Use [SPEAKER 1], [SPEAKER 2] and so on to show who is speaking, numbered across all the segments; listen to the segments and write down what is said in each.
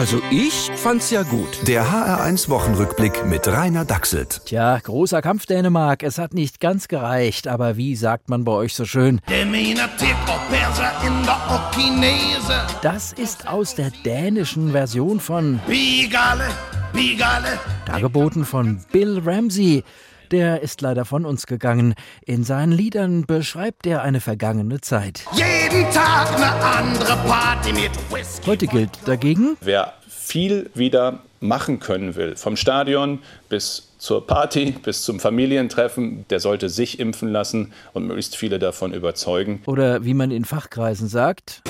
[SPEAKER 1] Also ich fand's ja gut.
[SPEAKER 2] Der HR1 Wochenrückblick mit Rainer Dachselt.
[SPEAKER 3] Tja, großer Kampf Dänemark. Es hat nicht ganz gereicht, aber wie sagt man bei euch so schön? Das ist aus der dänischen Version von
[SPEAKER 4] Bigale, Bigale.
[SPEAKER 3] Dargeboten von Bill Ramsey. Der ist leider von uns gegangen. In seinen Liedern beschreibt er eine vergangene Zeit.
[SPEAKER 4] Jeden Tag eine andere Party mit Whisky.
[SPEAKER 3] Heute gilt dagegen,
[SPEAKER 5] Wer viel wieder machen können will, vom Stadion bis zur Party, bis zum Familientreffen, der sollte sich impfen lassen und möglichst viele davon überzeugen.
[SPEAKER 3] oder wie man in Fachkreisen sagt,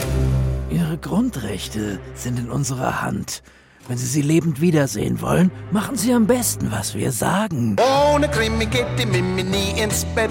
[SPEAKER 3] Ihre Grundrechte sind in unserer Hand. Wenn Sie sie lebend wiedersehen wollen, machen Sie am besten, was wir sagen.
[SPEAKER 4] Ohne Krimi geht die Mimi nie ins Bett.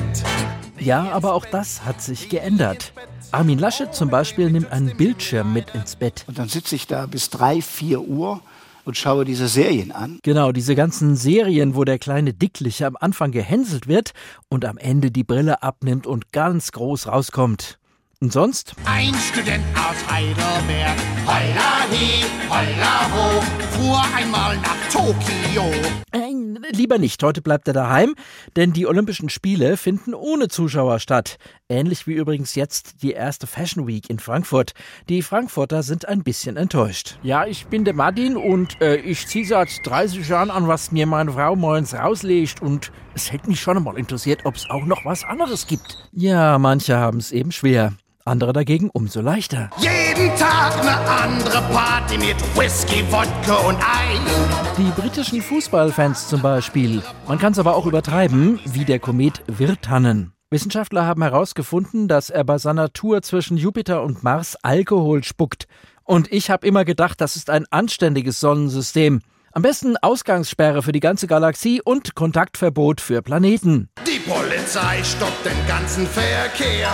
[SPEAKER 3] Ja, aber auch das hat sich geändert. Armin Laschet zum Beispiel nimmt einen Bildschirm mit ins Bett.
[SPEAKER 6] Und dann sitze ich da bis drei, vier Uhr und schaue diese Serien an.
[SPEAKER 3] Genau, diese ganzen Serien, wo der kleine Dickliche am Anfang gehänselt wird und am Ende die Brille abnimmt und ganz groß rauskommt. Und sonst?
[SPEAKER 4] Ein Student aus Heidelberg, holla hi, holla ho, fuhr einmal nach Tokio.
[SPEAKER 3] Nein, lieber nicht. Heute bleibt er daheim, denn die Olympischen Spiele finden ohne Zuschauer statt. Ähnlich wie übrigens jetzt die erste Fashion Week in Frankfurt. Die Frankfurter sind ein bisschen enttäuscht. Ja, ich bin der Martin und äh, ich ziehe seit 30 Jahren an, was mir meine Frau morgens rauslegt und es hätte mich schon einmal interessiert, ob es auch noch was anderes gibt. Ja, manche haben es eben schwer. Andere dagegen umso leichter.
[SPEAKER 4] Jeden Tag eine andere Party mit Whisky, Wodka und Eis.
[SPEAKER 3] Die britischen Fußballfans zum Beispiel. Man kann es aber auch übertreiben, wie der Komet Virtanen. Wissenschaftler haben herausgefunden, dass er bei seiner Tour zwischen Jupiter und Mars Alkohol spuckt. Und ich habe immer gedacht, das ist ein anständiges Sonnensystem. Am besten Ausgangssperre für die ganze Galaxie und Kontaktverbot für Planeten.
[SPEAKER 4] Die Polizei stoppt den ganzen Verkehr.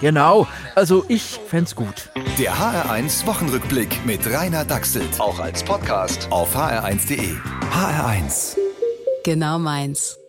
[SPEAKER 3] Genau, also ich fänd's gut.
[SPEAKER 2] Der HR1 Wochenrückblick mit Rainer Dachselt. Auch als Podcast auf hr1.de. HR1.
[SPEAKER 7] Genau meins.